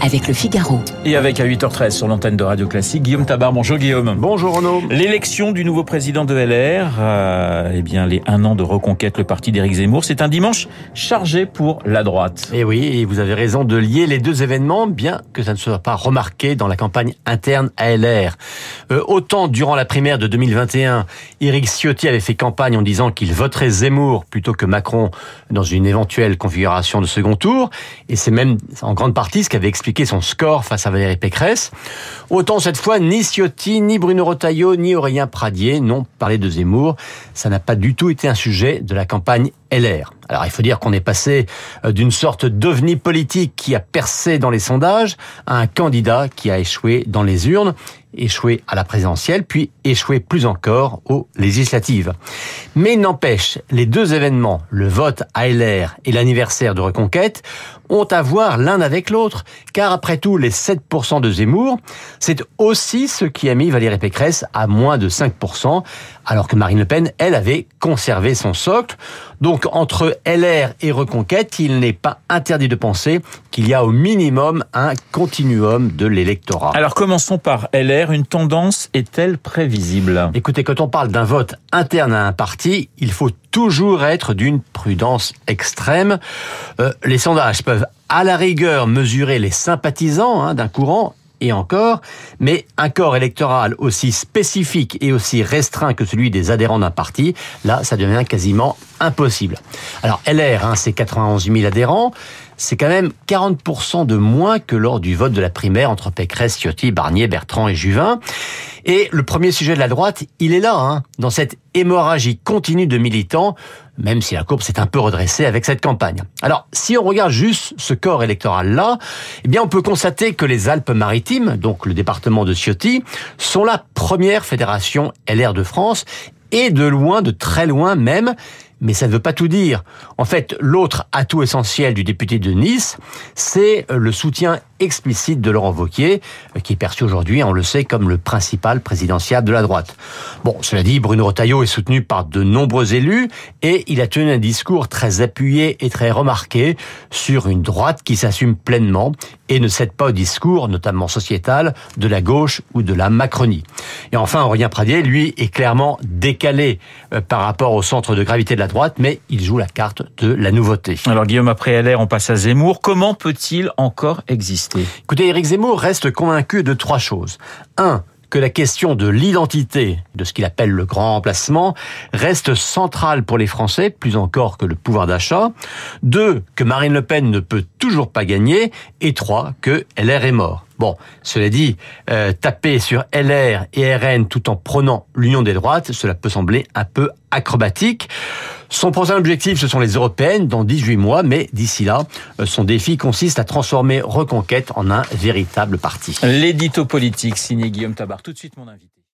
avec le Figaro. Et avec à 8h13 sur l'antenne de Radio Classique, Guillaume Tabar. Bonjour Guillaume. Bonjour Renaud. L'élection du nouveau président de LR, euh, eh bien les un an de reconquête, le parti d'Éric Zemmour, c'est un dimanche chargé pour la droite. Et oui, et vous avez raison de lier les deux événements, bien que ça ne soit pas remarqué dans la campagne interne à LR. Euh, autant durant la primaire de 2021, Éric Ciotti avait fait campagne en disant qu'il voterait Zemmour plutôt que Macron dans une éventuelle configuration de second tour, et c'est même en grande partie ce qu'avait expliqué son score face à Valérie Pécresse. Autant cette fois, ni Ciotti, ni Bruno Rotaillot, ni Aurélien Pradier n'ont parlé de Zemmour. Ça n'a pas du tout été un sujet de la campagne LR. Alors il faut dire qu'on est passé euh, d'une sorte d'ovni politique qui a percé dans les sondages à un candidat qui a échoué dans les urnes, échoué à la présidentielle, puis échoué plus encore aux législatives. Mais n'empêche, les deux événements, le vote à LR et l'anniversaire de Reconquête, ont à voir l'un avec l'autre, car après tout, les 7% de Zemmour, c'est aussi ce qui a mis Valérie Pécresse à moins de 5%, alors que Marine Le Pen, elle, avait conservé son socle. Donc entre LR et Reconquête, il n'est pas interdit de penser qu'il y a au minimum un continuum de l'électorat. Alors commençons par LR. Une tendance est-elle prévisible? Écoutez, quand on parle d'un vote interne à un parti, il faut toujours être d'une prudence extrême. Euh, les sondages peuvent à la rigueur mesurer les sympathisants hein, d'un courant et encore, mais un corps électoral aussi spécifique et aussi restreint que celui des adhérents d'un parti, là, ça devient quasiment impossible. Alors LR, hein, c'est 91 000 adhérents, c'est quand même 40% de moins que lors du vote de la primaire entre Pécresse, Ciotti, Barnier, Bertrand et Juvin. Et le premier sujet de la droite, il est là, hein, dans cette hémorragie continue de militants, même si la courbe s'est un peu redressée avec cette campagne. Alors, si on regarde juste ce corps électoral-là, eh bien, on peut constater que les Alpes-Maritimes, donc le département de Ciotti, sont la première fédération LR de France et de loin, de très loin même, mais ça ne veut pas tout dire. En fait, l'autre atout essentiel du député de Nice, c'est le soutien explicite de Laurent Wauquiez, qui est perçu aujourd'hui, on le sait, comme le principal présidentiel de la droite. Bon, cela dit, Bruno Retailleau est soutenu par de nombreux élus et il a tenu un discours très appuyé et très remarqué sur une droite qui s'assume pleinement et ne cède pas au discours, notamment sociétal, de la gauche ou de la Macronie. Et enfin, Aurélien Pradier, lui, est clairement décalé euh, par rapport au centre de gravité de la droite, mais il joue la carte de la nouveauté. Alors Guillaume, après LR, on passe à Zemmour. Comment peut-il encore exister? Écoutez, Éric Zemmour reste convaincu de trois choses. Un, que la question de l'identité, de ce qu'il appelle le grand remplacement, reste centrale pour les Français, plus encore que le pouvoir d'achat. Deux, que Marine Le Pen ne peut toujours pas gagner. Et trois, que LR est mort. Bon, cela dit, euh, taper sur LR et RN tout en prenant l'union des droites, cela peut sembler un peu acrobatique. Son prochain objectif, ce sont les européennes dans 18 mois, mais d'ici là, euh, son défi consiste à transformer Reconquête en un véritable parti. L'édito politique signé Guillaume Tabar. Tout de suite, mon invité.